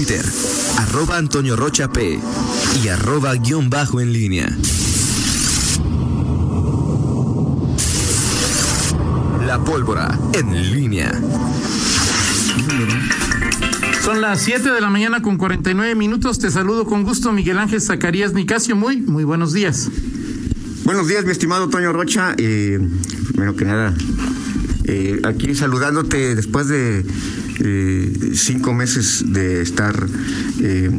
Twitter, arroba Antonio Rocha P y arroba guion bajo en línea. La pólvora en línea. Son las 7 de la mañana con 49 minutos. Te saludo con gusto, Miguel Ángel Zacarías Nicasio. Muy, muy buenos días. Buenos días, mi estimado Toño Rocha. Eh, primero que nada, eh, aquí saludándote después de eh, cinco meses de estar eh,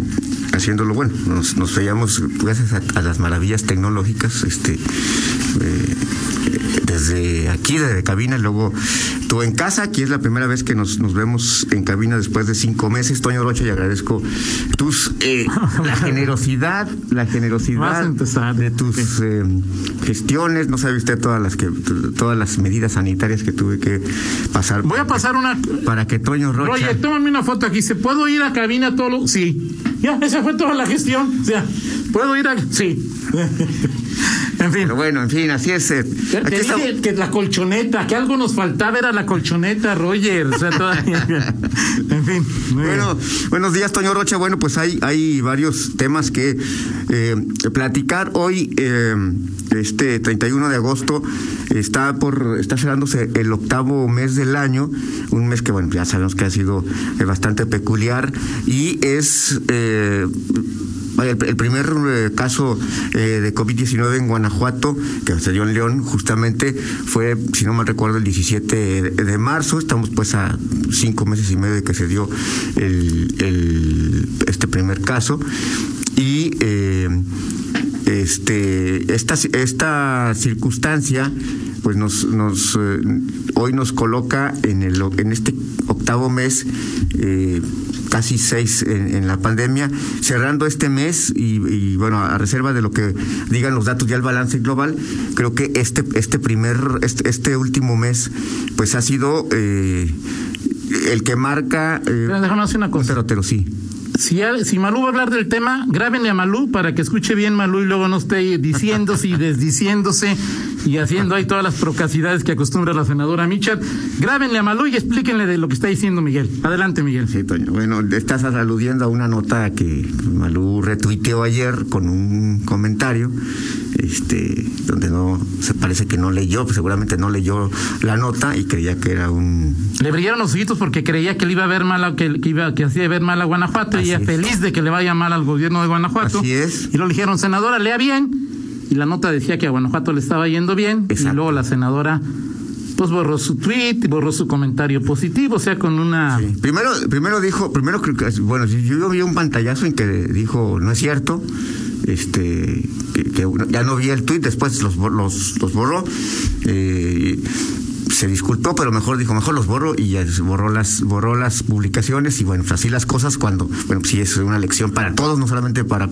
haciéndolo bueno. Nos, nos veíamos gracias a, a, las maravillas tecnológicas, este, desde aquí, desde cabina, luego tú en casa, aquí es la primera vez que nos, nos vemos en cabina después de cinco meses, Toño Rocha, y agradezco tus eh, la generosidad, la generosidad de tus eh, gestiones, no sabe usted todas las que todas las medidas sanitarias que tuve que pasar. Voy a pasar una para que Toño Rocha. Oye, tómame una foto aquí, ¿se puedo ir a cabina todo lo... Sí. Ya, esa fue toda la gestión. O sea, ¿puedo ir a...? Sí. En fin. Pero bueno, en fin, así es. Eh. Te, te dije que la colchoneta, que algo nos faltaba era la colchoneta, Roger. O sea, todavía... en fin. Bueno, bien. buenos días, Toño Rocha. Bueno, pues hay, hay varios temas que eh, platicar. Hoy, eh, este 31 de agosto, está por está cerrándose el octavo mes del año, un mes que, bueno, ya sabemos que ha sido bastante peculiar y es... El, primer eh, caso eh, de COVID-19 en Guanajuato, que se dio en León, justamente fue, si no mal recuerdo, el 17 de, marzo. Estamos pues a cinco meses y medio de que se dio este primer caso. Y eh, este, esta, esta circunstancia pues nos, nos hoy nos coloca en el en este octavo mes casi seis en, en, la pandemia cerrando este mes y, y, bueno a reserva de lo que digan los datos ya el balance global creo que este este primer este, este último mes pues ha sido eh, el que marca eh, pero déjame hacer una cosa. un sí. Si, si Malú va a hablar del tema, grábenle a Malú para que escuche bien Malú y luego no esté diciéndose y desdiciéndose y haciendo ahí todas las procacidades que acostumbra la senadora Michat. Grábenle a Malú y explíquenle de lo que está diciendo Miguel. Adelante, Miguel. Sí, Toño. Bueno, estás aludiendo a una nota que Malú retuiteó ayer con un comentario este donde no se parece que no leyó, pues seguramente no leyó la nota y creía que era un le brillaron los ojitos porque creía que le iba a ver mal que, que iba que hacía ver mal a Guanajuato Así y ella feliz de que le vaya mal al gobierno de Guanajuato. Así es. Y lo dijeron, senadora, lea bien. Y la nota decía que a Guanajuato le estaba yendo bien. Exacto. Y luego la senadora pues borró su tweet, borró su comentario positivo, o sea, con una... Sí. Primero, primero dijo, primero creo que, bueno, yo vi un pantallazo en que dijo, no es cierto, este, que, que ya no vi el tweet, después los, los, los borró. Eh, se disculpó, pero mejor dijo, mejor los borro y ya borró las, borró las publicaciones y bueno, pues así las cosas cuando, bueno, sí es una lección para todos, no solamente para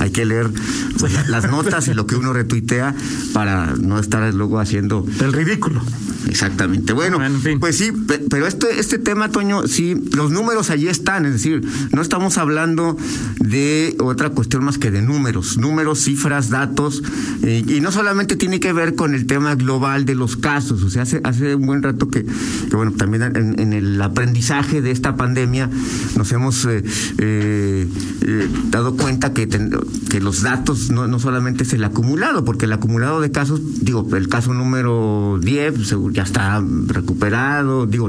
hay que leer pues, las notas y lo que uno retuitea para no estar luego haciendo el ridículo. Exactamente. Bueno, bueno en fin. pues sí, pero este, este tema, Toño, sí, los números allí están, es decir, no estamos hablando de otra cuestión más que de números, números, cifras, datos, eh, y no solamente tiene que ver con el tema global de los casos, o sea, hace, hace un buen rato que, que bueno, también en, en, el aprendizaje de esta pandemia nos hemos eh, eh, dado cuenta que, ten, que los datos no, no solamente es el acumulado, porque el acumulado de casos, digo, el caso número 10, seguro ya está recuperado. Digo,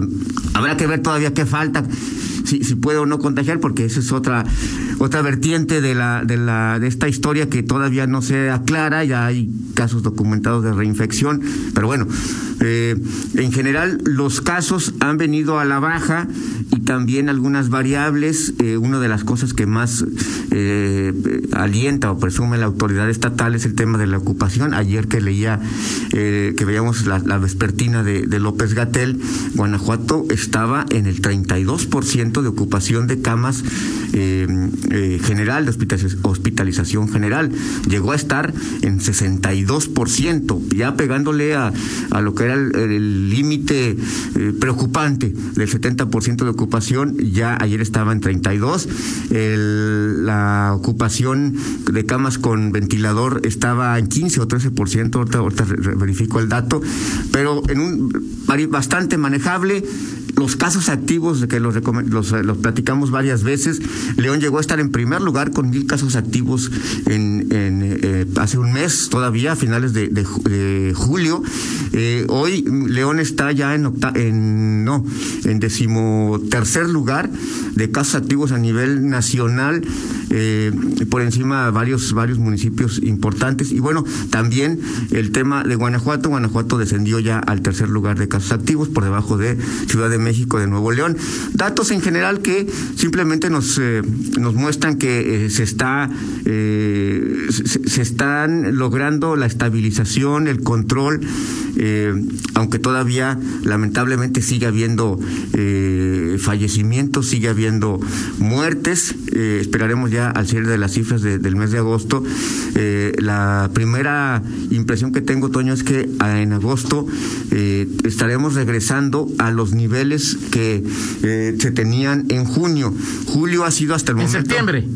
habrá que ver todavía qué falta, si, si puede o no contagiar, porque esa es otra otra vertiente de la de la de esta historia que todavía no se aclara. Ya hay casos documentados de reinfección, pero bueno, eh, en general los casos han venido a la baja y también algunas variables. Eh, una de las cosas que más eh, alienta o presume la autoridad estatal es el tema de la ocupación. Ayer que leía, que veíamos la, la vespertina de, López Gatel, Guanajuato estaba en el 32% de ocupación de camas general, de hospitalización general. Llegó a estar en 62%, ya pegándole a, a lo que era el límite eh, preocupante del 70% de ocupación, ya ayer estaba en 32. El, la ocupación de camas con ventilador estaba en 15 o 13%, ahorita, ahorita verifico el dato, pero en un bastante manejable los casos activos, que los, los, los, platicamos varias veces, León llegó a estar en primer lugar con mil casos activos en, en hace un mes todavía, a finales de, de, julio. hoy León está ya en, en no, en decimotercer lugar de casos activos a nivel nacional, eh, por encima de varios, varios municipios importantes. Y bueno, también el tema de Guanajuato. Guanajuato descendió ya al tercer lugar de casos activos, por debajo de Ciudad de México, de Nuevo León. Datos en general que simplemente nos, eh, nos muestran que eh, se está se, se, están logrando la estabilización, el control, aunque todavía lamentablemente sigue habiendo fallecimientos, sigue habiendo muertes. esperaremos ya al cierre de las cifras del mes de agosto. Eh, la primera impresión que tengo, Toño, es que en agosto eh, estaremos regresando a los niveles que eh, se tenían en junio. Julio ha sido hasta el momento. En septiembre.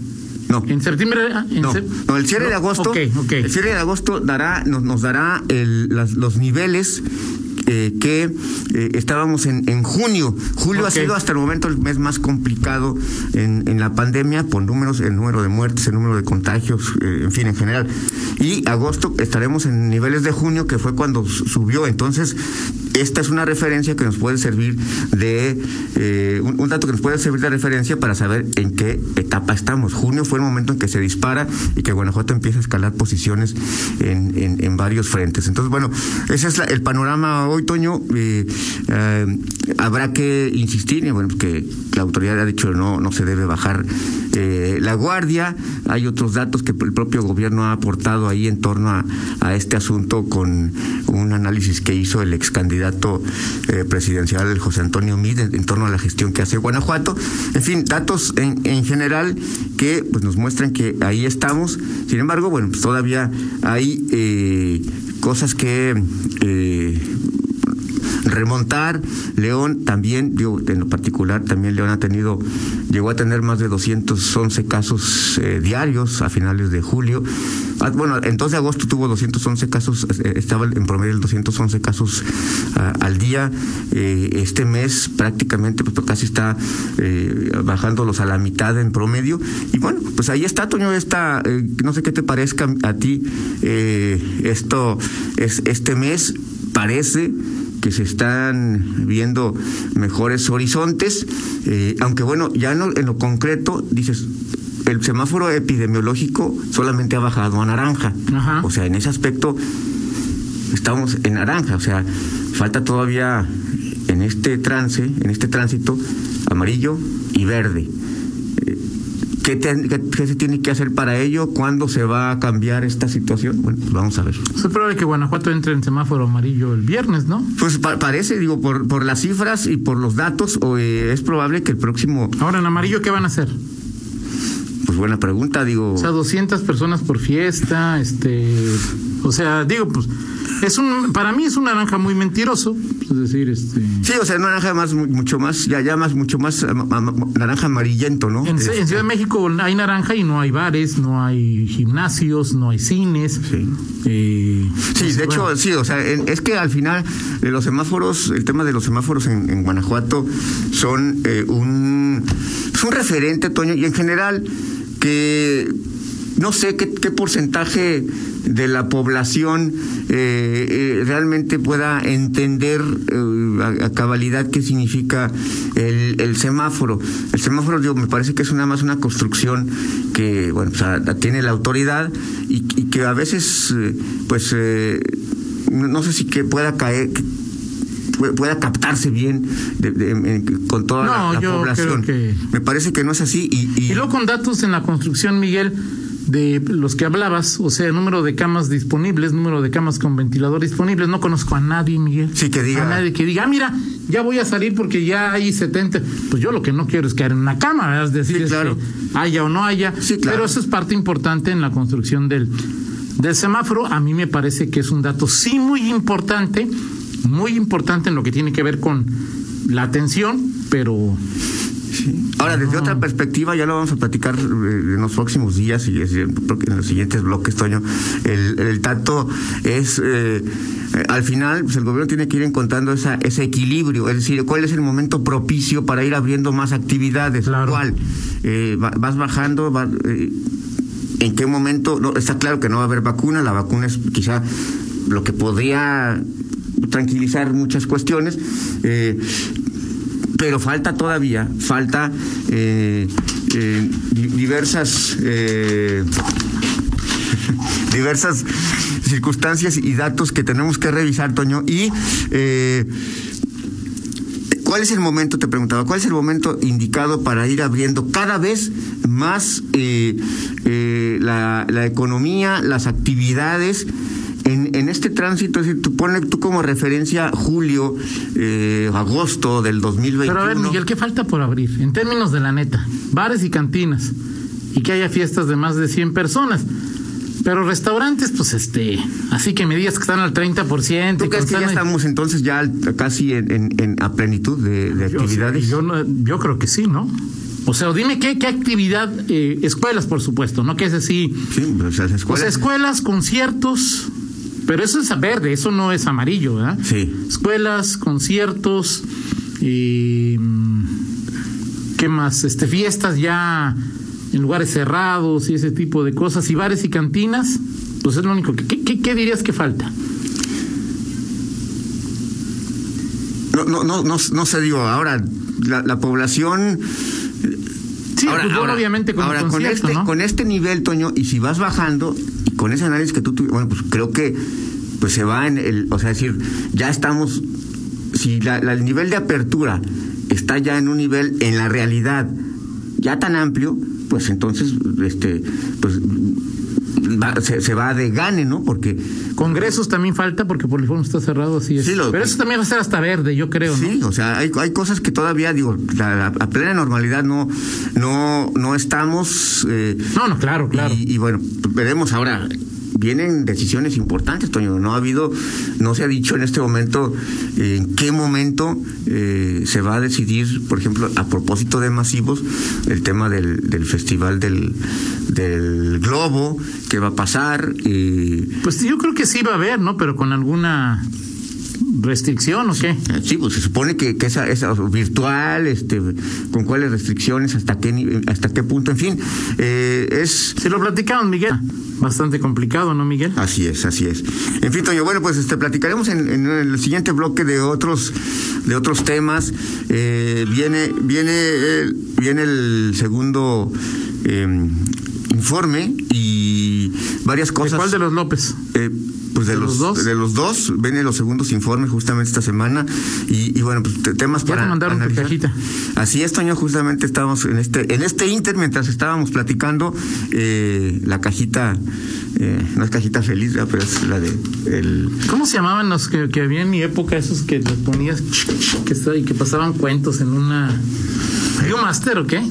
No. En septiembre. Ah, no, el cierre de agosto. El cierre de agosto dará, nos, nos dará el, los niveles eh, que eh, estábamos en, en, junio. Julio ha sido hasta el momento el mes más complicado en, en, la pandemia por números, el número de muertes, el número de contagios, eh, en fin, en general. Y agosto estaremos en niveles de junio, que fue cuando subió. Entonces, esta es una referencia que nos puede servir de, un, dato que nos puede servir de referencia para saber en qué etapa estamos. Junio fue el momento en que se dispara y que Guanajuato empieza a escalar posiciones en, varios frentes. Entonces, bueno, ese es el panorama hoy, Toño, eh, eh, habrá que insistir, bueno, que la autoridad ha dicho no, no se debe bajar eh, la guardia. Hay otros datos que el propio gobierno ha aportado ahí en torno a, este asunto con un análisis que hizo el ex candidato presidencial José Antonio Mid en, torno a la gestión que hace Guanajuato. En fin, datos en, en general que pues, nos muestran que ahí estamos. Sin embargo, bueno, pues todavía hay cosas que remontar. León también, digo, en lo particular, también León ha tenido, llegó a tener más de 211 casos eh, diarios a finales de julio. Ah, bueno, entonces agosto tuvo 211 casos, eh, estaba en promedio el 211 casos ah, al día. Eh, este mes prácticamente pues, casi está bajándolos a la mitad en promedio. Y bueno, pues ahí está, Toño, está, no sé qué te parezca a ti esto, es este mes parece que se están viendo mejores horizontes, eh, aunque bueno, ya no, en lo concreto, dices, el semáforo epidemiológico solamente ha bajado a naranja. O sea, en ese aspecto estamos en naranja, o sea, falta todavía en este trance, en este tránsito, amarillo y verde. ¿Qué, se tiene que hacer para ello? ¿Cuándo se va a cambiar esta situación? Bueno, pues vamos a ver. Es probable que Guanajuato entre en semáforo amarillo el viernes, ¿no? Pues parece, digo, por, por las cifras y por los datos, o, eh, es probable que el próximo... Ahora, en amarillo, ¿qué van a hacer? Pues buena pregunta, digo... O sea, 200 personas por fiesta, este... O sea, digo, pues es un, para mí es un naranja muy mentiroso, es decir, este. Sí, o sea, un naranja más, mucho más, ya, ya más, mucho más naranja amarillento, ¿no? En, Ciudad de México hay naranja y no hay bares, no hay gimnasios, no hay cines. Sí. Eh, sí, de hecho, sí, o sea, es que al final los semáforos, el tema de los semáforos en, Guanajuato son eh, un, es un referente, Toño, y en general que no sé qué, qué porcentaje de la población eh, eh, realmente pueda entender eh, a, cabalidad qué significa el, semáforo. El semáforo, yo me parece que es nada más una construcción que, bueno, tiene la autoridad y, que a veces, pues, no sé si que pueda caer pueda captarse bien con toda la, población. Me parece que no es así. Y, y, luego con datos en la construcción, Miguel, de los que hablabas, o sea, número de camas disponibles, número de camas con ventilador disponibles. No conozco a nadie, Miguel. Sí, que diga. A nadie que diga, ah, mira, ya voy a salir porque ya hay 70. Pues yo lo que no quiero es caer en una cama, es decir, claro. haya o no haya. Sí, claro. Pero eso es parte importante en la construcción del, del semáforo. A mí me parece que es un dato sí muy importante, muy importante en lo que tiene que ver con la atención, pero Ahora, desde otra perspectiva, ya lo vamos a platicar eh, en los próximos días y en los siguientes bloques, Toño. El, el tanto es, eh, al final, pues el gobierno tiene que ir encontrando esa, ese equilibrio, es decir, cuál es el momento propicio para ir abriendo más actividades. Claro. ¿Cuál? Eh, vas bajando, ¿en qué momento? No, está claro que no va a haber vacuna, la vacuna es quizá lo que podría tranquilizar muchas cuestiones. Eh, pero falta todavía, falta eh, eh, diversas diversas circunstancias y datos que tenemos que revisar, Toño, y ¿Cuál es el momento, te preguntaba, cuál es el momento indicado para ir abriendo cada vez más la, la, economía, las actividades en, en este tránsito, decir, tú pones tú como referencia julio, eh, agosto del 2021. Pero a ver, Miguel, ¿qué falta por abrir? En términos de la neta, bares y cantinas, y que haya fiestas de más de 100 personas. Pero restaurantes, pues este, así que me digas que están al 30%. ¿Tú crees que ya estamos entonces ya casi en, en, a plenitud de, de actividades? Yo, yo, creo que sí, ¿no? O sea, dime qué, qué actividad, eh, escuelas, por supuesto, ¿no? Que es así. Sí, pues escuelas, conciertos, pero eso es verde, eso no es amarillo, ¿verdad? Sí. Escuelas, conciertos, y, mm, ¿qué más? Este, fiestas ya en lugares cerrados y ese tipo de cosas, y bares y cantinas, pues es lo único. ¿Qué, qué, dirías que falta? No, no, no, no, no sé, digo, ahora la, población... Sí, ahora, pues, obviamente con, ahora, con este, con este nivel, Toño, y si vas bajando, con ese análisis que tú tuviste, bueno, pues creo que pues se va en el, o sea, decir, ya estamos, si la, el nivel de apertura está ya en un nivel, en la realidad, ya tan amplio, pues entonces, este, pues se, va de gane, ¿no? Porque congresos también falta porque por el fondo está cerrado así es. Pero eso también va a ser hasta verde, yo creo. Sí, o sea, hay, hay cosas que todavía digo, la, a plena normalidad no no no estamos. Eh, no, no, claro, claro. Y, y bueno, veremos ahora vienen decisiones importantes, Toño. No ha habido, no se ha dicho en este momento en qué momento eh, se va a decidir, por ejemplo, a propósito de masivos, el tema del, del festival del, del globo, qué va a pasar. Pues yo creo que sí va a haber, ¿no? Pero con alguna restricción o qué? Sí, pues se supone que, que esa, esa virtual, este, con cuáles restricciones, hasta qué hasta qué punto, en fin, eh, es. Se lo platicaron, Miguel. Bastante complicado, ¿no, Miguel? Así es, así es. En fin, Toño, bueno, pues este platicaremos en, en el siguiente bloque de otros de otros temas. Eh, viene viene el, viene el segundo eh, informe y varias cosas. ¿De cuál de los López? Pues de, los, dos. De los dos, vienen los segundos informes justamente esta semana. Y, y bueno, pues temas para. mandaron cajita. Así es, Toño, justamente estábamos en este, en este Inter, mientras estábamos platicando, eh, la cajita, eh, no es cajita feliz, pero es la de el. ¿Cómo se llamaban los que, que había en mi época, esos que los ponías que, y que pasaban cuentos en una. Master o qué?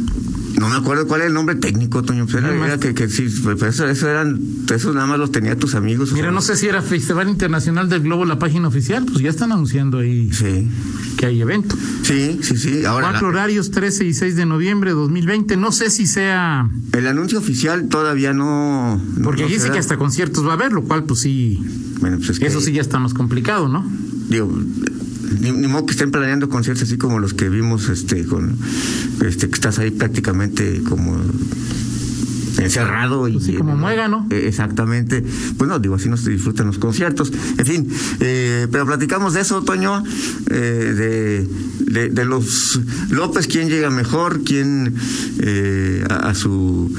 No me acuerdo cuál es el nombre técnico, Toño. Pero era, que, que sí, pues, eso, eso eran, eso nada más los tenía tus amigos. Mira, no sé si era Festival Internacional del Globo la página oficial, pues ya están anunciando ahí sí. que hay evento. Sí, sí, sí. Ahora, Cuatro horarios, 13 y 6 de noviembre de 2020. No sé si sea. El anuncio oficial todavía no. Porque dice que hasta conciertos va a haber, lo cual, pues sí. Bueno, pues es que... Eso sí ya está más complicado, ¿no? Digo, ni, modo que estén planeando conciertos así como los que vimos este con este que estás ahí prácticamente como encerrado y pues como muega, ¿no? Eh, exactamente. Pues no, digo, así no se disfrutan los conciertos. En fin, eh, pero platicamos de eso, Toño, eh, de, de, los López, quién llega mejor, quién a, a, su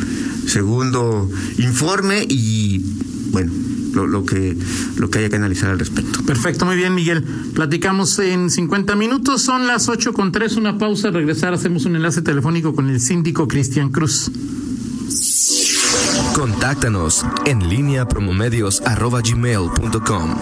segundo informe y bueno, lo, lo, que, lo que haya que analizar al respecto. Perfecto, muy bien, Miguel. Platicamos en 50 minutos, son las 8 con 3, una pausa, regresar, hacemos un enlace telefónico con el síndico Cristian Cruz. Contáctanos en línea promomedios.com